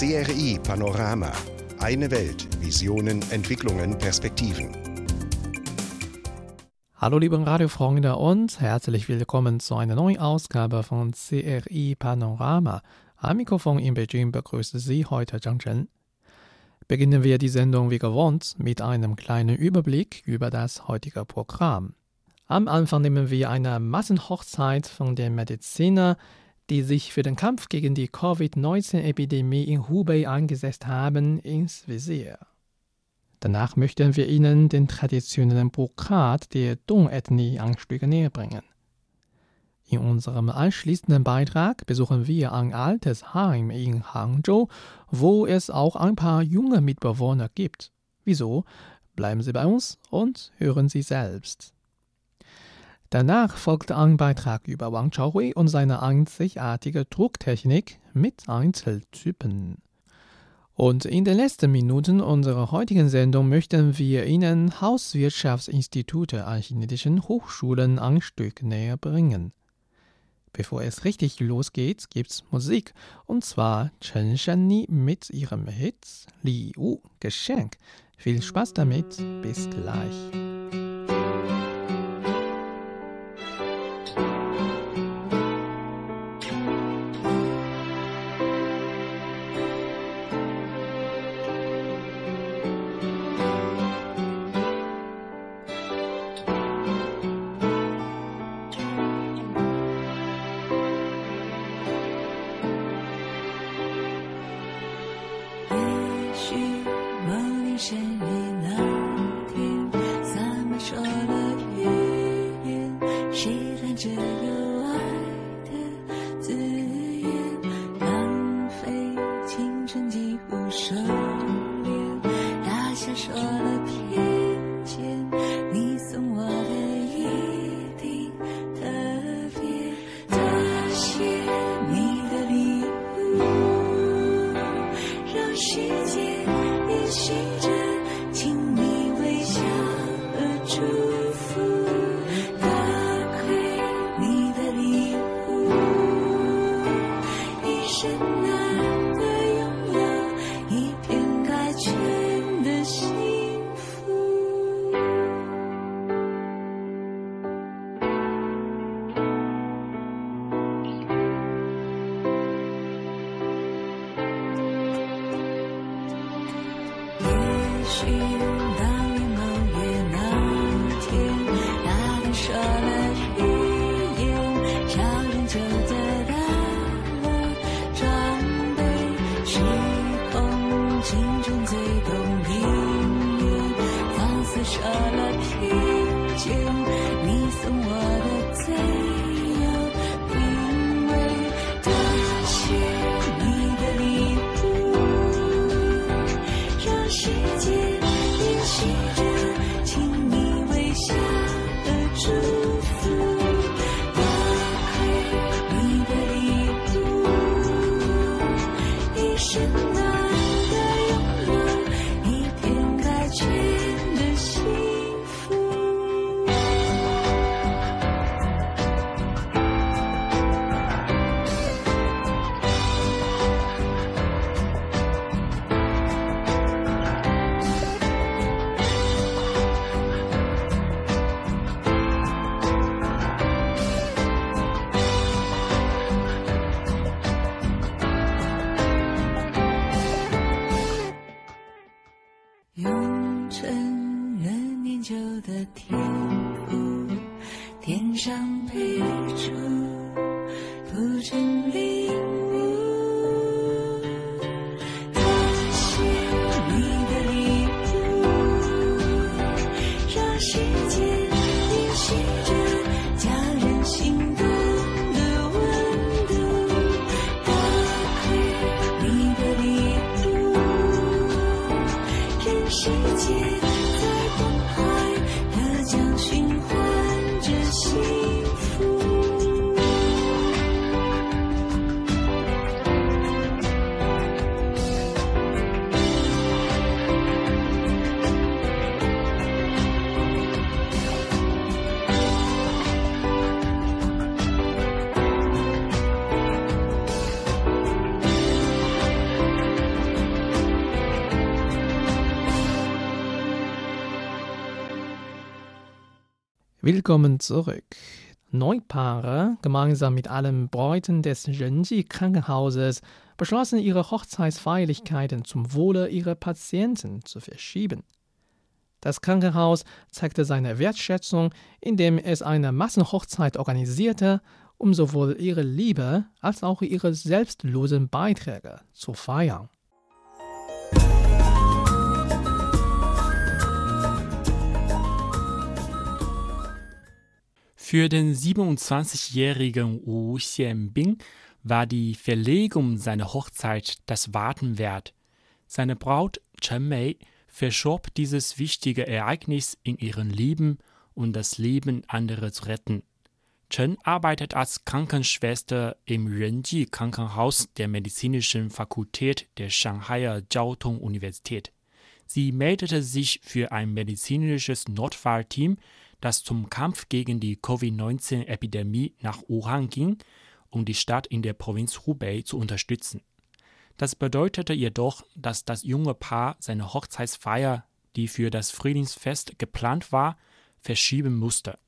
CRI Panorama. Eine Welt. Visionen, Entwicklungen, Perspektiven. Hallo liebe Radiofreunde und herzlich willkommen zu einer neuen Ausgabe von CRI Panorama. Am Mikrofon in Beijing begrüße Sie heute Zhang Chen. Beginnen wir die Sendung wie gewohnt mit einem kleinen Überblick über das heutige Programm. Am Anfang nehmen wir eine Massenhochzeit von den Mediziner, die sich für den Kampf gegen die Covid-19-Epidemie in Hubei eingesetzt haben, ins Visier. Danach möchten wir Ihnen den traditionellen Brokat der Dong-Ethnie ein Stück näher bringen. In unserem anschließenden Beitrag besuchen wir ein altes Heim in Hangzhou, wo es auch ein paar junge Mitbewohner gibt. Wieso? Bleiben Sie bei uns und hören Sie selbst. Danach folgt ein Beitrag über Wang Chaohui und seine einzigartige Drucktechnik mit Einzeltypen. Und in den letzten Minuten unserer heutigen Sendung möchten wir Ihnen Hauswirtschaftsinstitute an chinesischen Hochschulen ein Stück näher bringen. Bevor es richtig losgeht, gibt's Musik. Und zwar Chen Shanni mit ihrem Hit Li Wu Geschenk. Viel Spaß damit, bis gleich. 世界在风海 Willkommen zurück. Neupaare, gemeinsam mit allen Bräuten des Renji Krankenhauses, beschlossen, ihre Hochzeitsfeierlichkeiten zum Wohle ihrer Patienten zu verschieben. Das Krankenhaus zeigte seine Wertschätzung, indem es eine Massenhochzeit organisierte, um sowohl ihre Liebe als auch ihre selbstlosen Beiträge zu feiern. Für den 27-jährigen Wu Xianbing war die Verlegung seiner Hochzeit das Warten wert. Seine Braut Chen Mei verschob dieses wichtige Ereignis in ihrem Leben, um das Leben anderer zu retten. Chen arbeitet als Krankenschwester im Renji Krankenhaus der Medizinischen Fakultät der Shanghaier Jiao Tong Universität. Sie meldete sich für ein medizinisches Notfallteam, das zum Kampf gegen die Covid-19-Epidemie nach Wuhan ging, um die Stadt in der Provinz Hubei zu unterstützen. Das bedeutete jedoch, dass das junge Paar seine Hochzeitsfeier, die für das Frühlingsfest geplant war, verschieben musste.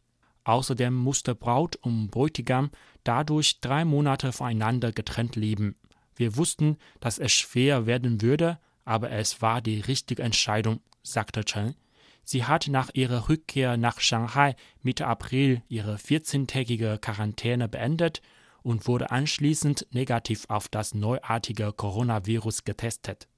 Außerdem musste Braut und Bräutigam dadurch drei Monate voneinander getrennt leben. Wir wussten, dass es schwer werden würde, aber es war die richtige Entscheidung, sagte Chen. Sie hat nach ihrer Rückkehr nach Shanghai Mitte April ihre 14-tägige Quarantäne beendet und wurde anschließend negativ auf das neuartige Coronavirus getestet.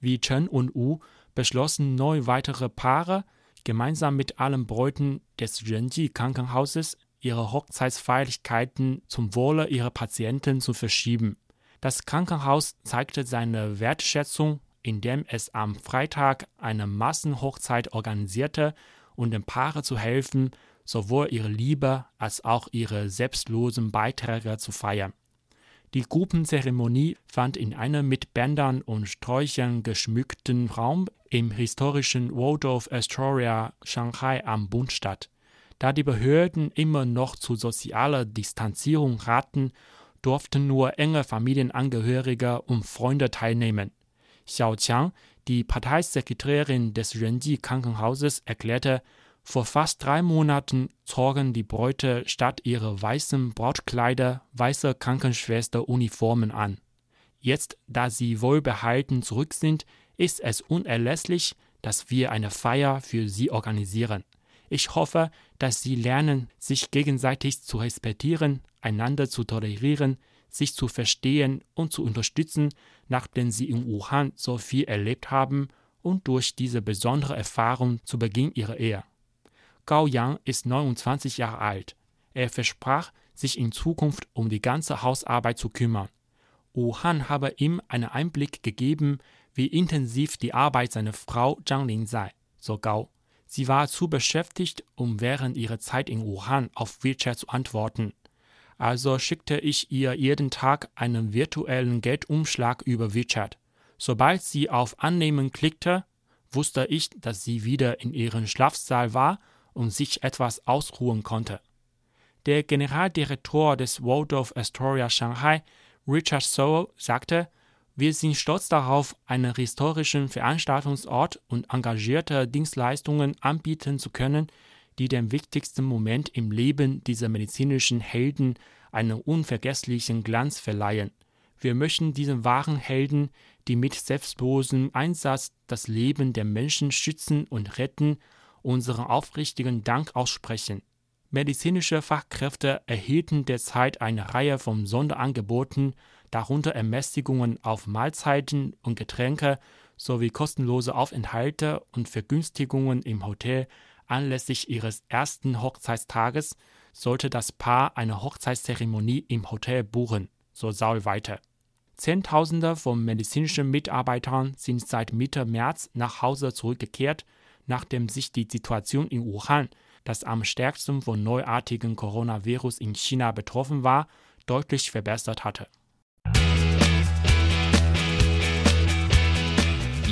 Wie Chen und Wu beschlossen neun weitere Paare, gemeinsam mit allen Bräuten des Renji Krankenhauses ihre Hochzeitsfeierlichkeiten zum Wohle ihrer Patienten zu verschieben. Das Krankenhaus zeigte seine Wertschätzung, indem es am Freitag eine Massenhochzeit organisierte, um den Paaren zu helfen, sowohl ihre Liebe als auch ihre selbstlosen Beiträge zu feiern. Die Gruppenzeremonie fand in einem mit Bändern und Sträuchern geschmückten Raum im historischen Waldorf Astoria Shanghai am Bund statt. Da die Behörden immer noch zu sozialer Distanzierung raten, durften nur enge Familienangehörige und Freunde teilnehmen. Xiao Qiang, die Parteisekretärin des Renji Krankenhauses, erklärte, vor fast drei Monaten zogen die Bräute statt ihrer weißen Brautkleider weiße Krankenschwesteruniformen an. Jetzt, da sie wohlbehalten zurück sind, ist es unerlässlich, dass wir eine Feier für sie organisieren. Ich hoffe, dass sie lernen, sich gegenseitig zu respektieren, einander zu tolerieren, sich zu verstehen und zu unterstützen, nachdem sie in Wuhan so viel erlebt haben und durch diese besondere Erfahrung zu Beginn ihrer Ehe. Gao Yang ist 29 Jahre alt. Er versprach, sich in Zukunft um die ganze Hausarbeit zu kümmern. Wuhan habe ihm einen Einblick gegeben, wie intensiv die Arbeit seiner Frau Zhang Ling sei, so Gao. Sie war zu beschäftigt, um während ihrer Zeit in Wuhan auf WeChat zu antworten. Also schickte ich ihr jeden Tag einen virtuellen Geldumschlag über WeChat. Sobald sie auf Annehmen klickte, wusste ich, dass sie wieder in ihrem Schlafsaal war und sich etwas ausruhen konnte. Der Generaldirektor des Waldorf Astoria Shanghai, Richard So, sagte, wir sind stolz darauf, einen historischen Veranstaltungsort und engagierte Dienstleistungen anbieten zu können, die dem wichtigsten Moment im Leben dieser medizinischen Helden einen unvergesslichen Glanz verleihen. Wir möchten diesen wahren Helden, die mit selbstlosem Einsatz das Leben der Menschen schützen und retten, unseren aufrichtigen Dank aussprechen. Medizinische Fachkräfte erhielten derzeit eine Reihe von Sonderangeboten, darunter Ermäßigungen auf Mahlzeiten und Getränke sowie kostenlose Aufenthalte und Vergünstigungen im Hotel anlässlich ihres ersten Hochzeitstages, sollte das Paar eine Hochzeitszeremonie im Hotel buchen, so Saul weiter. Zehntausende von medizinischen Mitarbeitern sind seit Mitte März nach Hause zurückgekehrt nachdem sich die Situation in Wuhan, das am stärksten von neuartigen Coronavirus in China betroffen war, deutlich verbessert hatte.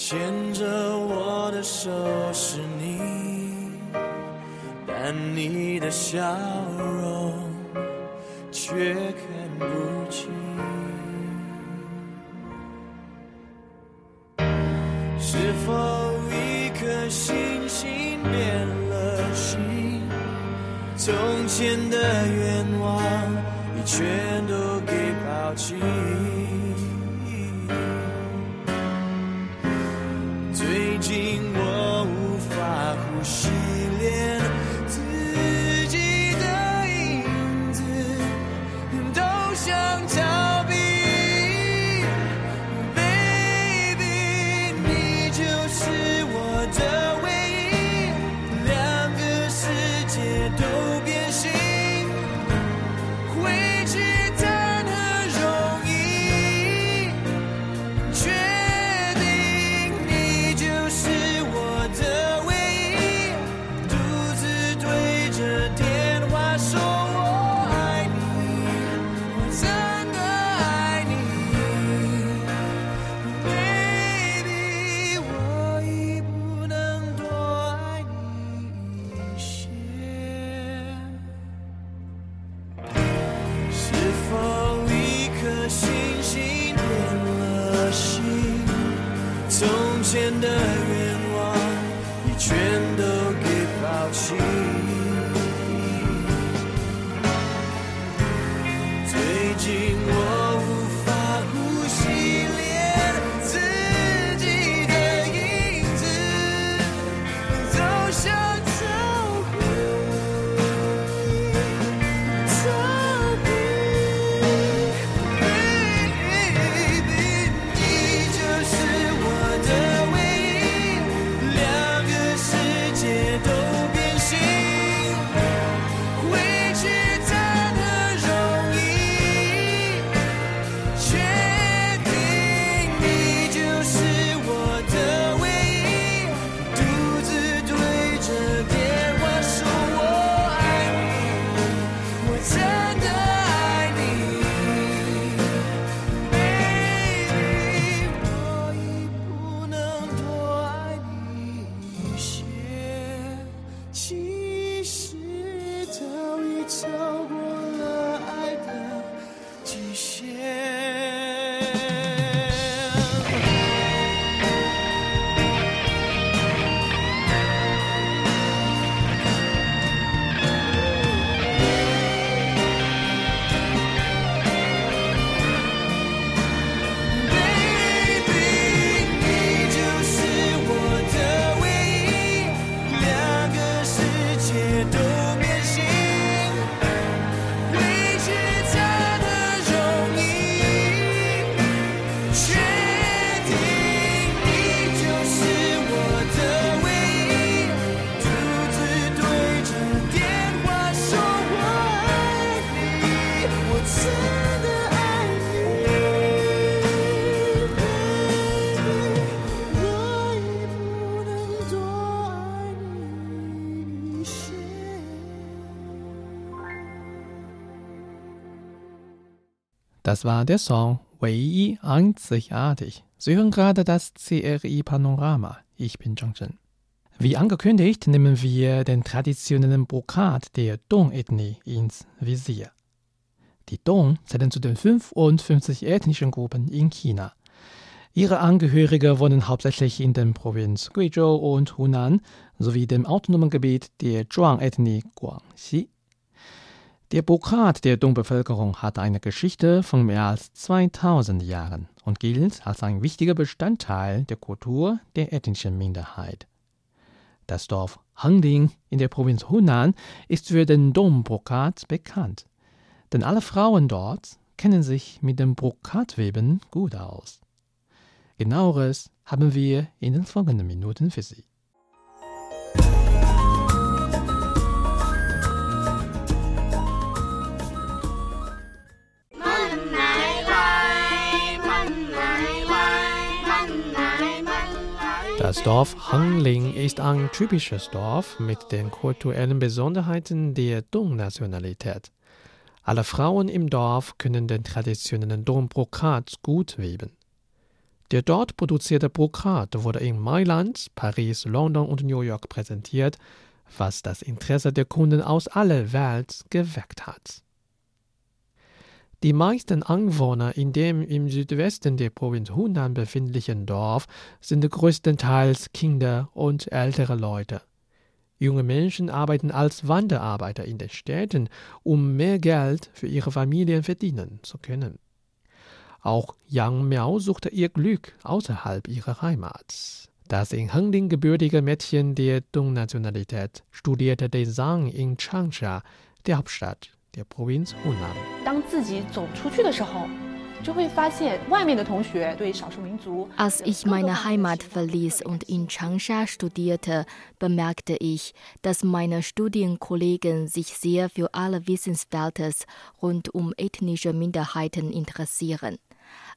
牵着我的手是你但你的笑容却看不清。是否一颗星星变了心？从前的愿望已全都给抛弃以前的愿望，你全都给抛弃。Das war der Song Wei einzigartig. Sie hören gerade das CRI Panorama. Ich bin Zhang Zhen. Wie angekündigt, nehmen wir den traditionellen Brokat der Dong-Ethnie ins Visier. Die Dong zählen zu den 55 ethnischen Gruppen in China. Ihre Angehörige wohnen hauptsächlich in den Provinzen Guizhou und Hunan sowie dem autonomen Gebiet der Zhuang-Ethnie Guangxi. Der Brokat der Dong-Bevölkerung hat eine Geschichte von mehr als 2000 Jahren und gilt als ein wichtiger Bestandteil der Kultur der ethnischen Minderheit. Das Dorf Hangling in der Provinz Hunan ist für den Dombrokat bekannt. Denn alle Frauen dort kennen sich mit dem Brokatweben gut aus. Genaueres haben wir in den folgenden Minuten für Sie. Das Dorf Hangling ist ein typisches Dorf mit den kulturellen Besonderheiten der Dong-Nationalität. Alle Frauen im Dorf können den traditionellen Dong-Brokat gut weben. Der dort produzierte Brokat wurde in Mailand, Paris, London und New York präsentiert, was das Interesse der Kunden aus aller Welt geweckt hat. Die meisten Anwohner in dem im Südwesten der Provinz Hunan befindlichen Dorf sind größtenteils Kinder und ältere Leute. Junge Menschen arbeiten als Wanderarbeiter in den Städten, um mehr Geld für ihre Familien verdienen zu können. Auch Yang Miao suchte ihr Glück außerhalb ihrer Heimat. Das in Hengling gebürtige Mädchen der Dong-Nationalität studierte Design in Changsha, der Hauptstadt der Provinz Hunan. Als ich meine Heimat verließ und in Changsha studierte, bemerkte ich, dass meine Studienkollegen sich sehr für alle Wissenswertes rund um ethnische Minderheiten interessieren.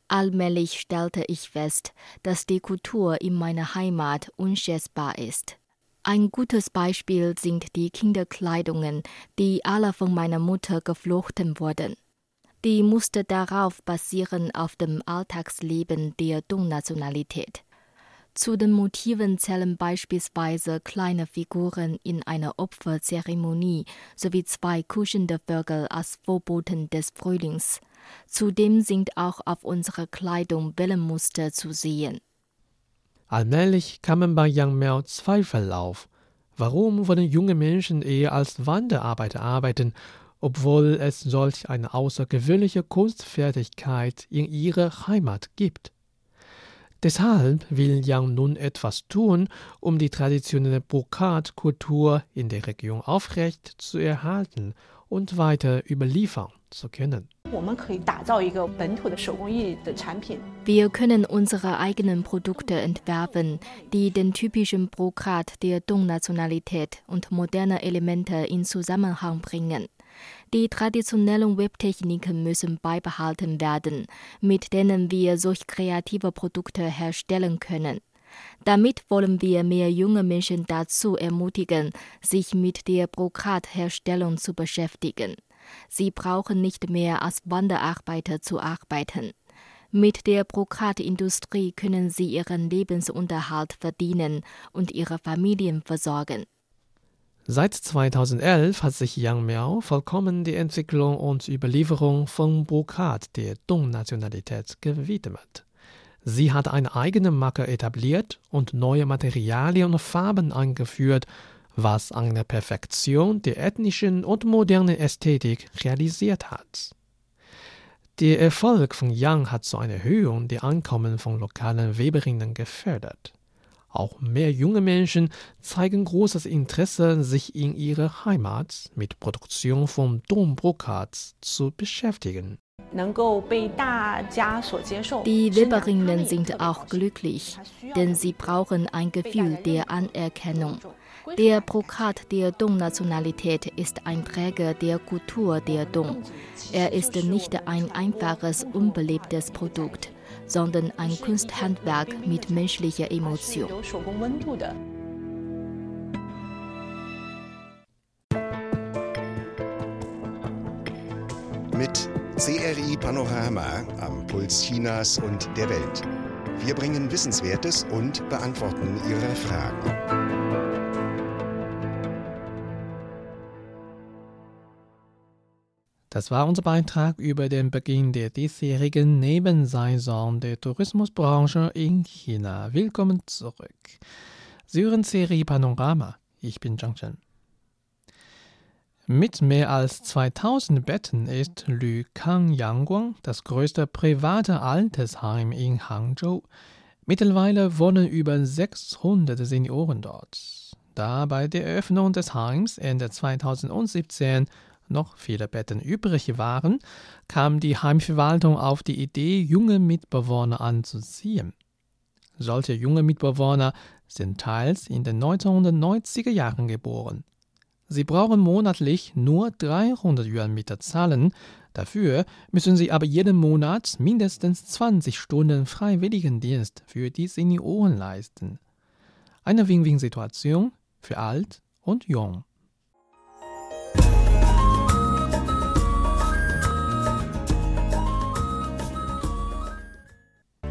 Allmählich stellte ich fest, dass die Kultur in meiner Heimat unschätzbar ist. Ein gutes Beispiel sind die Kinderkleidungen, die alle von meiner Mutter geflochten wurden. Die Muster darauf basieren auf dem Alltagsleben der Dong-Nationalität. Zu den Motiven zählen beispielsweise kleine Figuren in einer Opferzeremonie sowie zwei kuschende Vögel als Vorboten des Frühlings. Zudem sind auch auf unserer Kleidung Wellenmuster zu sehen. Allmählich kamen bei Yang Miao Zweifel auf. Warum wollen junge Menschen eher als Wanderarbeiter arbeiten, obwohl es solch eine außergewöhnliche Kunstfertigkeit in ihrer Heimat gibt? Deshalb will Yang nun etwas tun, um die traditionelle Brokatkultur in der Region aufrecht zu erhalten und weiter überliefern zu können. Wir können unsere eigenen Produkte entwerfen, die den typischen Brokat der Dong-Nationalität und moderne Elemente in Zusammenhang bringen. Die traditionellen Webtechniken müssen beibehalten werden, mit denen wir solch kreative Produkte herstellen können. Damit wollen wir mehr junge Menschen dazu ermutigen, sich mit der Brokatherstellung zu beschäftigen. Sie brauchen nicht mehr als Wanderarbeiter zu arbeiten. Mit der Brokatindustrie können sie ihren Lebensunterhalt verdienen und ihre Familien versorgen. Seit 2011 hat sich Yang Miao vollkommen die Entwicklung und Überlieferung von Brokat der Dong-Nationalität gewidmet. Sie hat eine eigene Marke etabliert und neue Materialien und Farben eingeführt was eine Perfektion der ethnischen und modernen Ästhetik realisiert hat. Der Erfolg von Yang hat zu einer Erhöhung der Einkommen von lokalen Weberinnen gefördert. Auch mehr junge Menschen zeigen großes Interesse, sich in ihrer Heimat mit Produktion von Dombrokats zu beschäftigen. Die Weberinnen sind auch glücklich, denn sie brauchen ein Gefühl der Anerkennung. Der Brokat der Dong-Nationalität ist ein Träger der Kultur der Dong. Er ist nicht ein einfaches, unbelebtes Produkt, sondern ein Kunsthandwerk mit menschlicher Emotion. Mit CRI Panorama am Puls Chinas und der Welt. Wir bringen Wissenswertes und beantworten Ihre Fragen. Das war unser Beitrag über den Beginn der diesjährigen Nebensaison der Tourismusbranche in China. Willkommen zurück. Sie hören Serie Panorama. Ich bin Zhang Chen. Mit mehr als 2000 Betten ist Lü Kang Yangguang das größte private Altersheim in Hangzhou. Mittlerweile wohnen über 600 Senioren dort. Da bei der Eröffnung des Heims Ende 2017 noch viele Betten übrig waren, kam die Heimverwaltung auf die Idee, junge Mitbewohner anzuziehen. Solche junge Mitbewohner sind teils in den 1990er Jahren geboren. Sie brauchen monatlich nur 300 Yuan Miete zahlen, dafür müssen sie aber jeden Monat mindestens 20 Stunden Freiwilligendienst für die Senioren leisten. Eine Win-Win-Situation für alt und jung.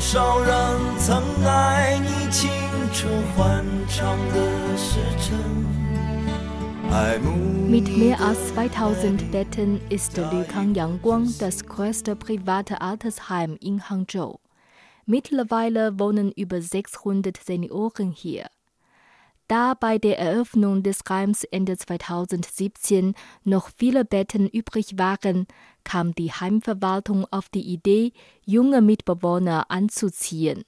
少人曾爱你青春欢畅的时辰。Mit mehr als 2000 Betten ist Lükang Yangguang das größte private Altersheim in Hangzhou. Mittlerweile wohnen über 600 Senioren hier. Da bei der Eröffnung des Heims Ende 2017 noch viele Betten übrig waren, kam die Heimverwaltung auf die Idee, junge Mitbewohner anzuziehen.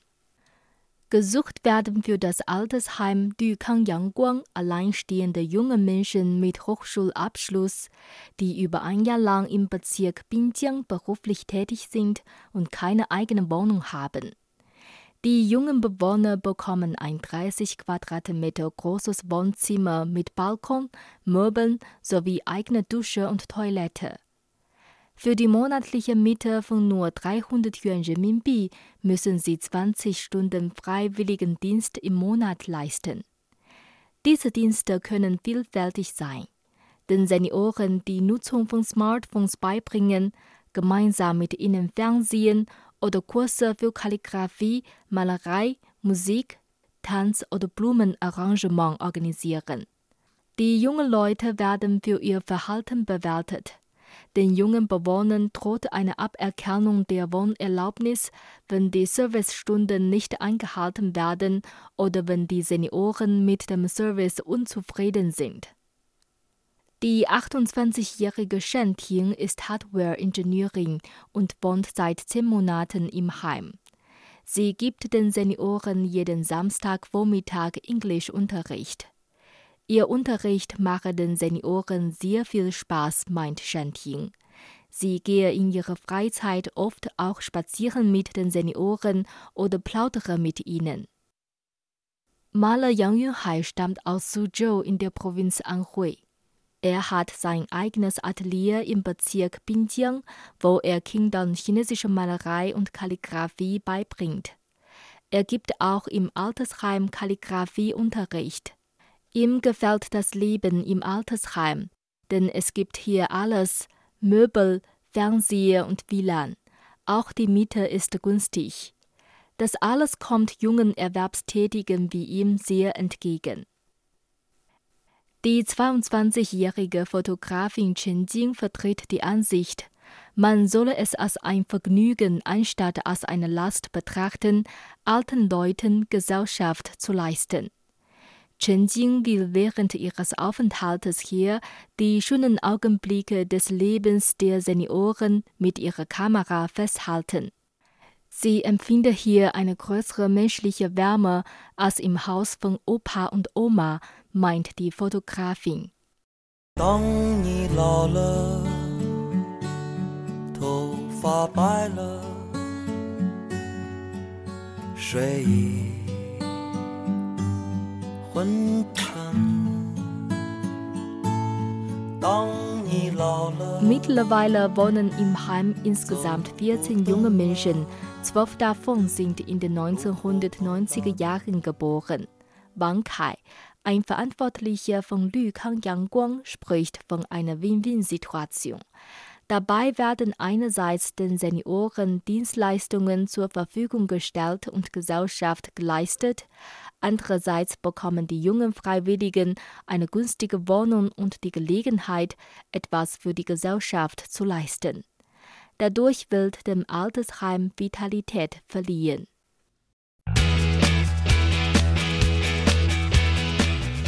Gesucht werden für das Altersheim Dükang Yangguang alleinstehende junge Menschen mit Hochschulabschluss, die über ein Jahr lang im Bezirk Binjiang beruflich tätig sind und keine eigene Wohnung haben. Die jungen Bewohner bekommen ein 30 Quadratmeter großes Wohnzimmer mit Balkon, Möbeln sowie eigene Dusche und Toilette. Für die monatliche Miete von nur 300 Yuan Renminbi müssen sie 20 Stunden Freiwilligendienst im Monat leisten. Diese Dienste können vielfältig sein. Den Senioren die Nutzung von Smartphones beibringen, gemeinsam mit ihnen Fernsehen oder Kurse für Kalligraphie, Malerei, Musik, Tanz oder Blumenarrangement organisieren. Die jungen Leute werden für ihr Verhalten bewertet. Den jungen Bewohnern droht eine Aberkennung der Wohnerlaubnis, wenn die Servicestunden nicht eingehalten werden oder wenn die Senioren mit dem Service unzufrieden sind. Die 28-jährige Shen Ting ist Hardware-Ingenieurin und wohnt seit zehn Monaten im Heim. Sie gibt den Senioren jeden Samstagvormittag Englischunterricht. Ihr Unterricht mache den Senioren sehr viel Spaß, meint Shanting. Sie gehe in ihrer Freizeit oft auch spazieren mit den Senioren oder plaudere mit ihnen. Maler Yang Yunhai stammt aus Suzhou in der Provinz Anhui. Er hat sein eigenes Atelier im Bezirk Binjiang, wo er Kindern chinesische Malerei und Kalligraphie beibringt. Er gibt auch im Altersheim Kalligraphieunterricht. Ihm gefällt das Leben im Altersheim, denn es gibt hier alles, Möbel, Fernseher und WLAN. Auch die Miete ist günstig. Das alles kommt jungen Erwerbstätigen wie ihm sehr entgegen. Die 22-jährige Fotografin Chen Jing vertritt die Ansicht, man solle es als ein Vergnügen anstatt als eine Last betrachten, alten Leuten Gesellschaft zu leisten. Chen Jing will während ihres Aufenthaltes hier die schönen Augenblicke des Lebens der Senioren mit ihrer Kamera festhalten. Sie empfinde hier eine größere menschliche Wärme als im Haus von Opa und Oma, meint die Fotografin. Mittlerweile wohnen im Heim insgesamt 14 junge Menschen. Zwölf davon sind in den 1990er Jahren geboren. Wang Kai, ein Verantwortlicher von Lükang Yangguang, spricht von einer Win-Win-Situation. Dabei werden einerseits den Senioren Dienstleistungen zur Verfügung gestellt und Gesellschaft geleistet, andererseits bekommen die jungen Freiwilligen eine günstige Wohnung und die Gelegenheit, etwas für die Gesellschaft zu leisten. Dadurch wird dem Altersheim Vitalität verliehen.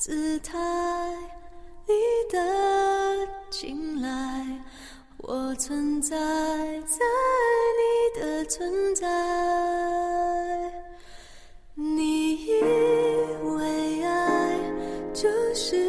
姿态，你的青睐，我存在在你的存在。你以为爱就是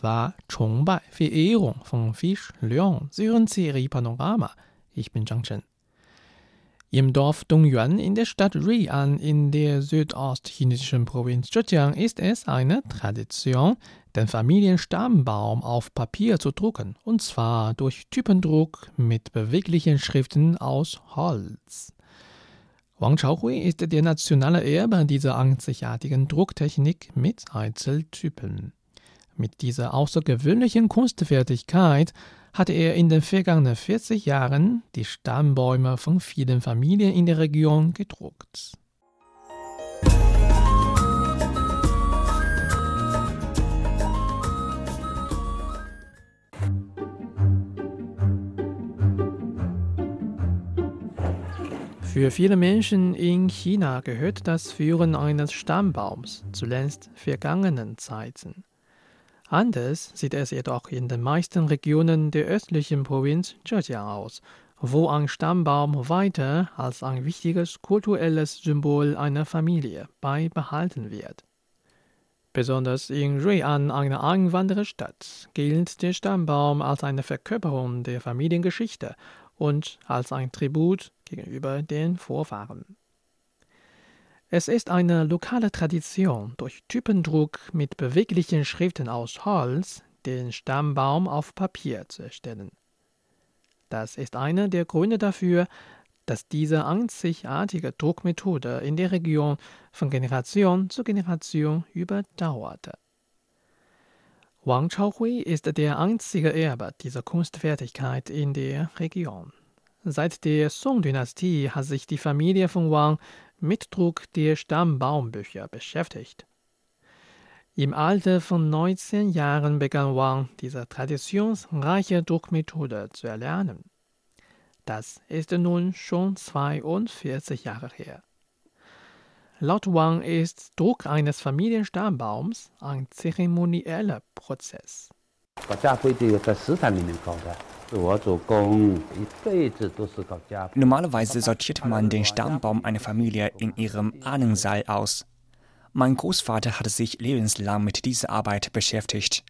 Das war 崇拜 Verehrung von Fisch Leon. CRI Panorama. Ich bin Zhang Chen. Im Dorf Dongyuan in der Stadt Rian in der südostchinesischen Provinz Zhejiang ist es eine Tradition, den Familienstammbaum auf Papier zu drucken, und zwar durch Typendruck mit beweglichen Schriften aus Holz. Wang Chaohui ist der nationale Erbe dieser einzigartigen Drucktechnik mit Einzeltypen. Mit dieser außergewöhnlichen Kunstfertigkeit hatte er in den vergangenen 40 Jahren die Stammbäume von vielen Familien in der Region gedruckt. Für viele Menschen in China gehört das Führen eines Stammbaums zuletzt vergangenen Zeiten. Anders sieht es jedoch in den meisten Regionen der östlichen Provinz Zhejiang aus, wo ein Stammbaum weiter als ein wichtiges kulturelles Symbol einer Familie beibehalten wird. Besonders in Rui'an, einer Einwandererstadt, gilt der Stammbaum als eine Verkörperung der Familiengeschichte und als ein Tribut gegenüber den Vorfahren. Es ist eine lokale Tradition, durch Typendruck mit beweglichen Schriften aus Holz den Stammbaum auf Papier zu erstellen. Das ist einer der Gründe dafür, dass diese einzigartige Druckmethode in der Region von Generation zu Generation überdauerte. Wang Chaohui ist der einzige Erbe dieser Kunstfertigkeit in der Region. Seit der Song-Dynastie hat sich die Familie von Wang mit Druck der Stammbaumbücher beschäftigt. Im Alter von 19 Jahren begann Wang diese traditionsreiche Druckmethode zu erlernen. Das ist nun schon 42 Jahre her. Laut Wang ist Druck eines Familienstammbaums ein zeremonieller Prozess. Normalerweise sortiert man den Stammbaum einer Familie in ihrem Ahnensaal aus. Mein Großvater hat sich lebenslang mit dieser Arbeit beschäftigt.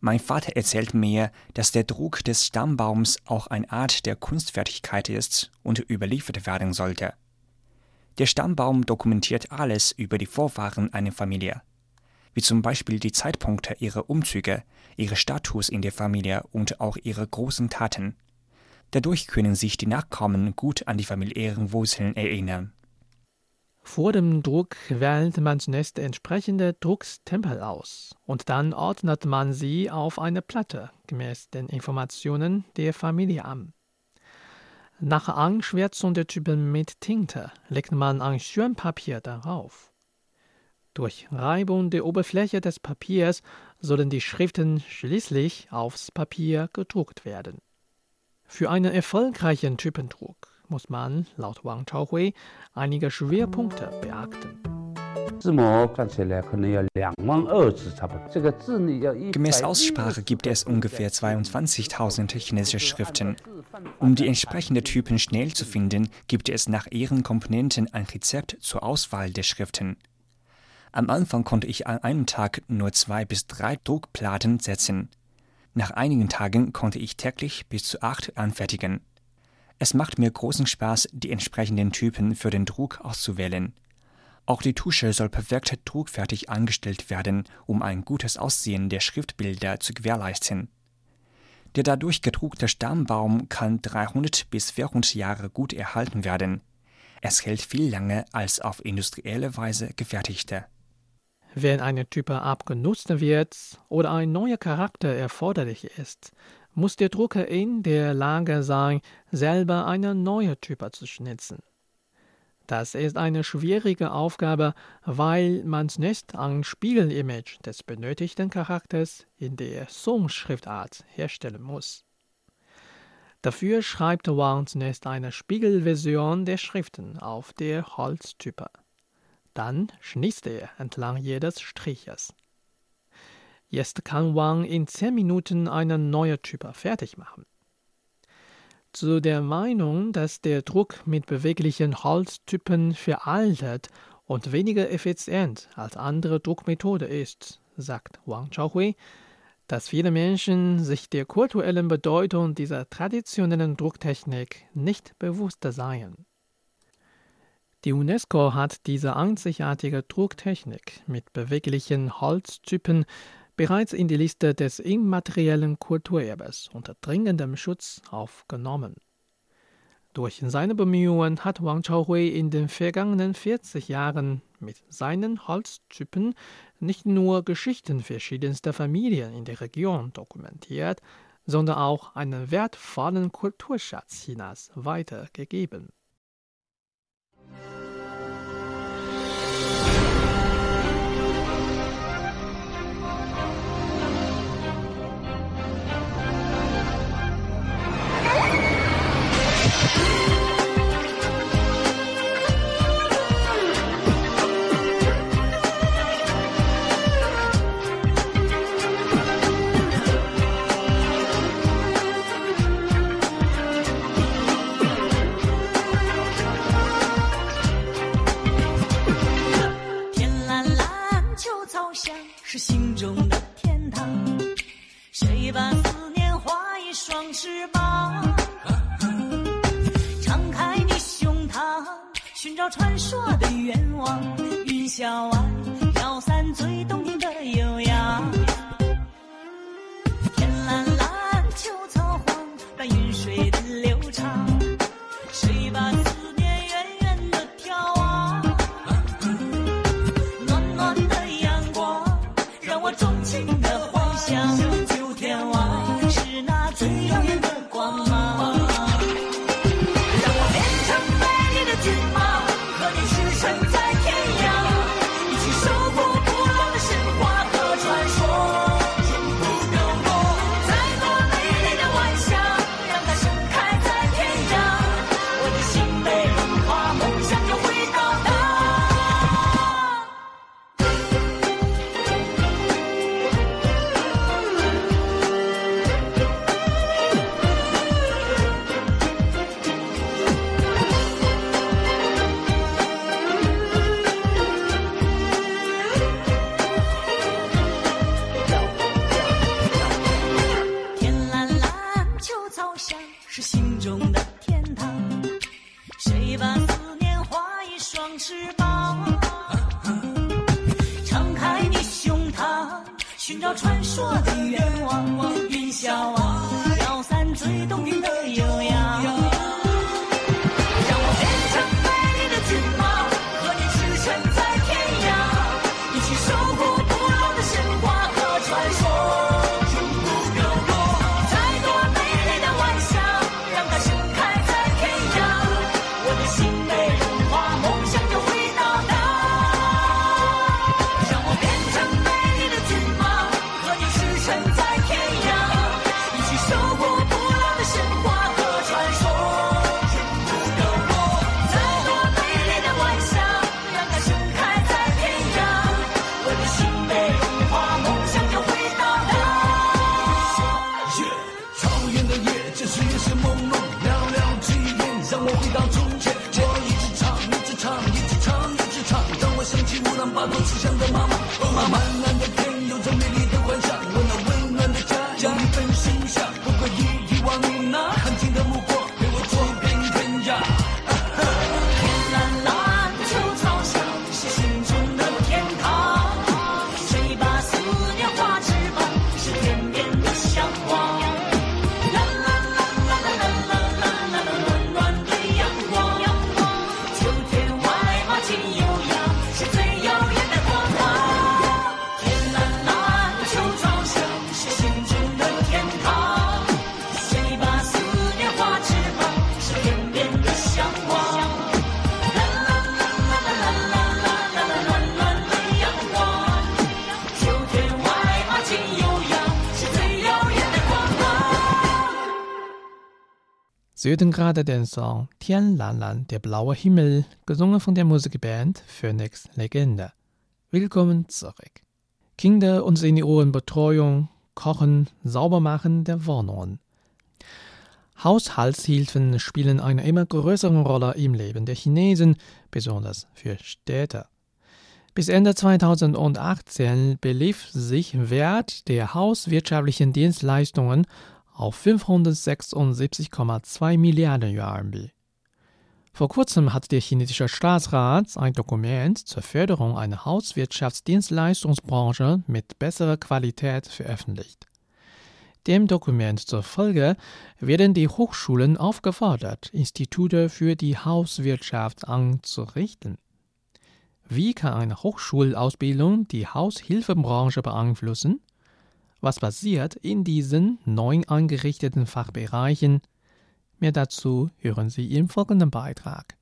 Mein Vater erzählt mir, dass der Druck des Stammbaums auch eine Art der Kunstfertigkeit ist und überliefert werden sollte. Der Stammbaum dokumentiert alles über die Vorfahren einer Familie wie zum Beispiel die Zeitpunkte ihrer Umzüge, ihre Status in der Familie und auch ihre großen Taten. Dadurch können sich die Nachkommen gut an die familiären Wurzeln erinnern. Vor dem Druck wählt man zunächst entsprechende Druckstempel aus und dann ordnet man sie auf eine Platte gemäß den Informationen der Familie an. Nach Anschwärzung der Typen mit Tinte legt man ein Schirmpapier darauf. Durch Reibung der Oberfläche des Papiers sollen die Schriften schließlich aufs Papier gedruckt werden. Für einen erfolgreichen Typendruck muss man, laut Wang Chaohui, einige Schwerpunkte beachten. Gemäß Aussprache gibt es ungefähr 22.000 chinesische Schriften. Um die entsprechenden Typen schnell zu finden, gibt es nach ihren Komponenten ein Rezept zur Auswahl der Schriften. Am Anfang konnte ich an einem Tag nur zwei bis drei Druckplatten setzen. Nach einigen Tagen konnte ich täglich bis zu acht anfertigen. Es macht mir großen Spaß, die entsprechenden Typen für den Druck auszuwählen. Auch die Tusche soll perfekt druckfertig angestellt werden, um ein gutes Aussehen der Schriftbilder zu gewährleisten. Der dadurch gedruckte Stammbaum kann 300 bis 400 Jahre gut erhalten werden. Es hält viel länger als auf industrielle Weise gefertigte. Wenn eine Type abgenutzt wird oder ein neuer Charakter erforderlich ist, muss der Drucker in der Lage sein, selber eine neue Type zu schnitzen. Das ist eine schwierige Aufgabe, weil man zunächst ein Spiegelimage des benötigten Charakters in der Song-Schriftart herstellen muss. Dafür schreibt Wang zunächst eine Spiegelversion der Schriften auf der Holztype. Dann schnitzte er entlang jedes Striches. Jetzt kann Wang in zehn Minuten eine neue Type fertig machen. Zu der Meinung, dass der Druck mit beweglichen Holztypen veraltet und weniger effizient als andere Druckmethode ist, sagt Wang Chaohui, dass viele Menschen sich der kulturellen Bedeutung dieser traditionellen Drucktechnik nicht bewusst seien. Die UNESCO hat diese einzigartige Drucktechnik mit beweglichen Holztypen bereits in die Liste des immateriellen Kulturerbes unter dringendem Schutz aufgenommen. Durch seine Bemühungen hat Wang Chaohui in den vergangenen 40 Jahren mit seinen Holztypen nicht nur Geschichten verschiedenster Familien in der Region dokumentiert, sondern auch einen wertvollen Kulturschatz Chinas weitergegeben. 中的天堂，谁把思念画一双翅膀，敞开你胸膛，寻找传说的愿望。云霄外飘散最动听的悠扬。九天外是那最耀眼的草原的夜，这是夜深朦胧，寥寥几眼，让我回到从前。我一直唱，一直唱，一直唱，一直唱。让我想起乌兰巴托慈乡的妈妈，哦妈，满蓝的天。Sie hörten gerade den Song Tian Lan Lan, der blaue Himmel, gesungen von der Musikband Phoenix Legende. Willkommen zurück. Kinder- und Seniorenbetreuung, Kochen, Saubermachen der Wohnungen. Haushaltshilfen spielen eine immer größere Rolle im Leben der Chinesen, besonders für Städte. Bis Ende 2018 belief sich Wert der hauswirtschaftlichen Dienstleistungen auf 576,2 Milliarden RMB. Vor kurzem hat der chinesische Staatsrat ein Dokument zur Förderung einer Hauswirtschaftsdienstleistungsbranche mit besserer Qualität veröffentlicht. Dem Dokument zufolge werden die Hochschulen aufgefordert, Institute für die Hauswirtschaft anzurichten. Wie kann eine Hochschulausbildung die Haushilfebranche beeinflussen? Was passiert in diesen neu eingerichteten Fachbereichen? Mehr dazu hören Sie im folgenden Beitrag.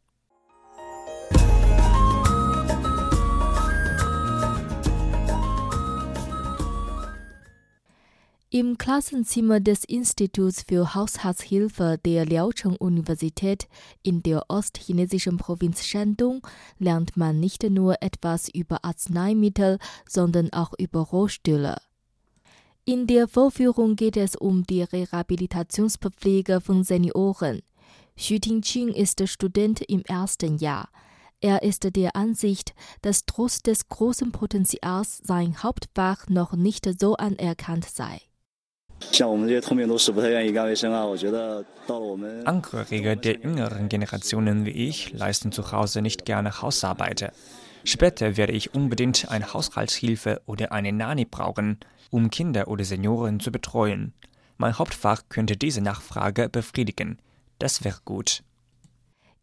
Im Klassenzimmer des Instituts für Haushaltshilfe der Liaocheng-Universität in der ostchinesischen Provinz Shandong lernt man nicht nur etwas über Arzneimittel, sondern auch über Rohstühle. In der Vorführung geht es um die Rehabilitationspflege von Senioren. Xu Tingqing ist Student im ersten Jahr. Er ist der Ansicht, dass trotz des großen Potenzials sein Hauptfach noch nicht so anerkannt sei. Angehörige der jüngeren Generationen wie ich leisten zu Hause nicht gerne Hausarbeiter. Später werde ich unbedingt eine Haushaltshilfe oder eine Nani brauchen, um Kinder oder Senioren zu betreuen. Mein Hauptfach könnte diese Nachfrage befriedigen. Das wäre gut.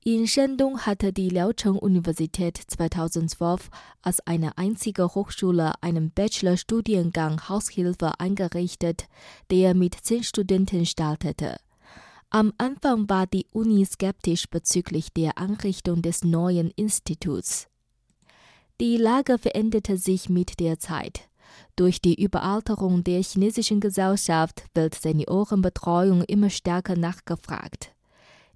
In Shandong hatte die Liaocheng-Universität 2012 als eine einzige Hochschule einen Bachelorstudiengang Haushilfe eingerichtet, der mit zehn Studenten startete. Am Anfang war die Uni skeptisch bezüglich der Einrichtung des neuen Instituts. Die Lage veränderte sich mit der Zeit. Durch die Überalterung der chinesischen Gesellschaft wird Seniorenbetreuung immer stärker nachgefragt.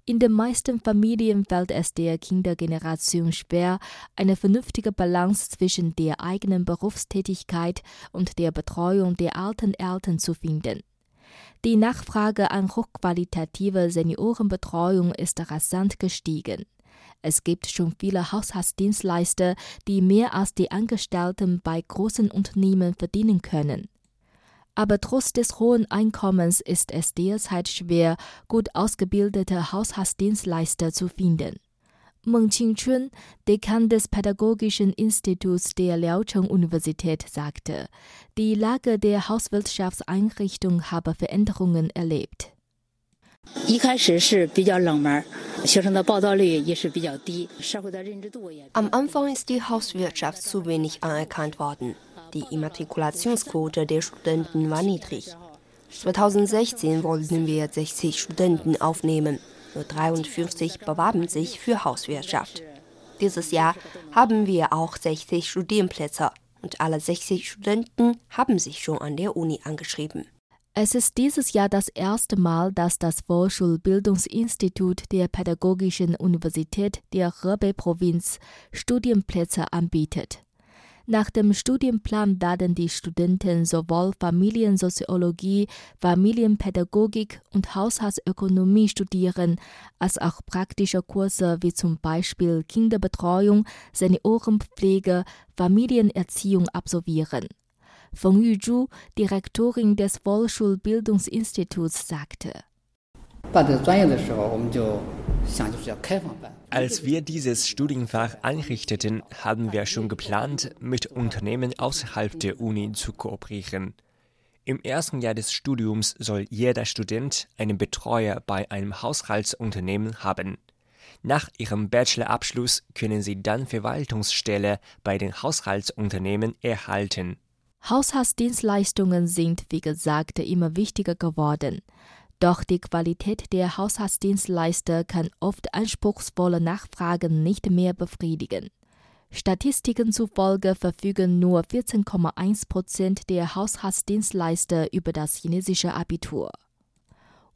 In den meisten Familien fällt es der Kindergeneration schwer, eine vernünftige Balance zwischen der eigenen Berufstätigkeit und der Betreuung der alten Eltern zu finden. Die Nachfrage an hochqualitative Seniorenbetreuung ist rasant gestiegen. Es gibt schon viele Haushaltsdienstleister, die mehr als die Angestellten bei großen Unternehmen verdienen können aber trotz des hohen Einkommens ist es derzeit schwer, gut ausgebildete Haushaltsdienstleister zu finden. Meng Qingchun, Dekan des Pädagogischen Instituts der Liaocheng-Universität, sagte, die Lage der Hauswirtschaftseinrichtung habe Veränderungen erlebt. Am Anfang ist die Hauswirtschaft zu wenig anerkannt worden. Die Immatrikulationsquote der Studenten war niedrig. 2016 wollten wir 60 Studenten aufnehmen. Nur 53 bewarben sich für Hauswirtschaft. Dieses Jahr haben wir auch 60 Studienplätze und alle 60 Studenten haben sich schon an der Uni angeschrieben. Es ist dieses Jahr das erste Mal, dass das Vorschulbildungsinstitut der Pädagogischen Universität der Hebei-Provinz Studienplätze anbietet. Nach dem Studienplan werden die Studenten sowohl Familiensoziologie, Familienpädagogik und Haushaltsökonomie studieren, als auch praktische Kurse wie zum Beispiel Kinderbetreuung, Seniorenpflege, Familienerziehung absolvieren. Feng Yuzhu, Direktorin des Volksschulbildungsinstituts, sagte. Als wir dieses Studienfach einrichteten, haben wir schon geplant, mit Unternehmen außerhalb der Uni zu kooperieren. Im ersten Jahr des Studiums soll jeder Student einen Betreuer bei einem Haushaltsunternehmen haben. Nach ihrem Bachelorabschluss können sie dann Verwaltungsstelle bei den Haushaltsunternehmen erhalten. Haushaltsdienstleistungen sind, wie gesagt, immer wichtiger geworden. Doch die Qualität der Haushaltsdienstleister kann oft anspruchsvolle Nachfragen nicht mehr befriedigen. Statistiken zufolge verfügen nur 14,1 Prozent der Haushaltsdienstleister über das chinesische Abitur.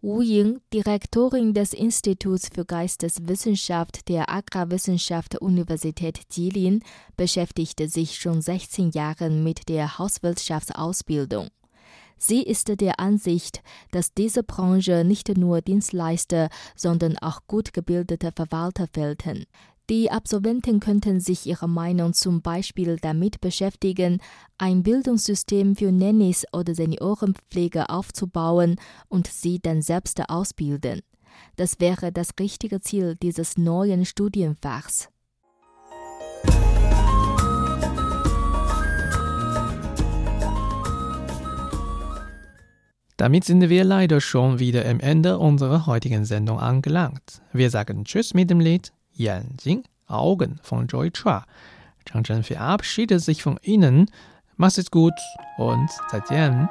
Wu Ying, Direktorin des Instituts für Geisteswissenschaft der Agrarwissenschaft Universität Jilin, beschäftigte sich schon 16 Jahre mit der Hauswirtschaftsausbildung. Sie ist der Ansicht, dass diese Branche nicht nur Dienstleister, sondern auch gut gebildete Verwalter fehlten. Die Absolventen könnten sich ihrer Meinung zum Beispiel damit beschäftigen, ein Bildungssystem für Nannies oder Seniorenpflege aufzubauen und sie dann selbst ausbilden. Das wäre das richtige Ziel dieses neuen Studienfachs. Damit sind wir leider schon wieder am Ende unserer heutigen Sendung angelangt. Wir sagen Tschüss mit dem Lied Yan Jing, Augen von Joy Chua. Chang Chen verabschiedet sich von Ihnen. Macht es gut und und 再见.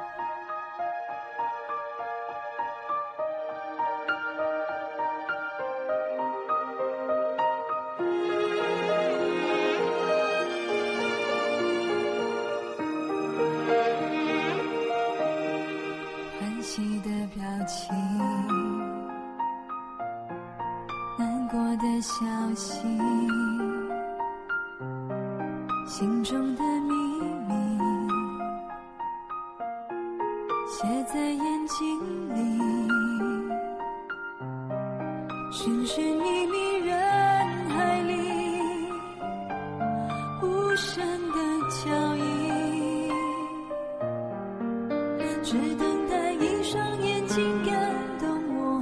只等待一双眼睛感动我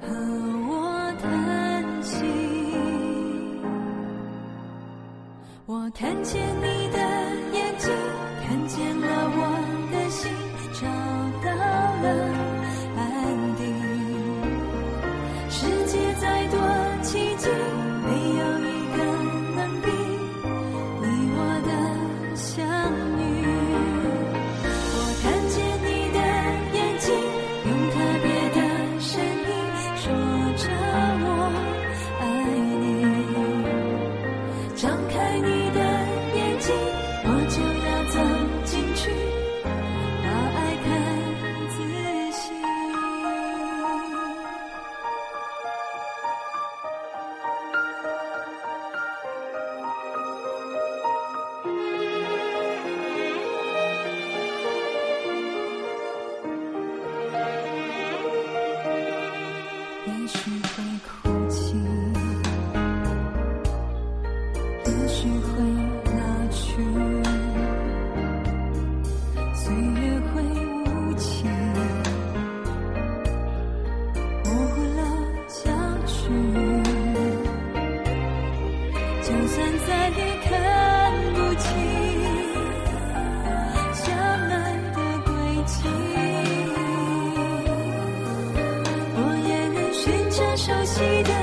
和我谈心我看见你熟悉的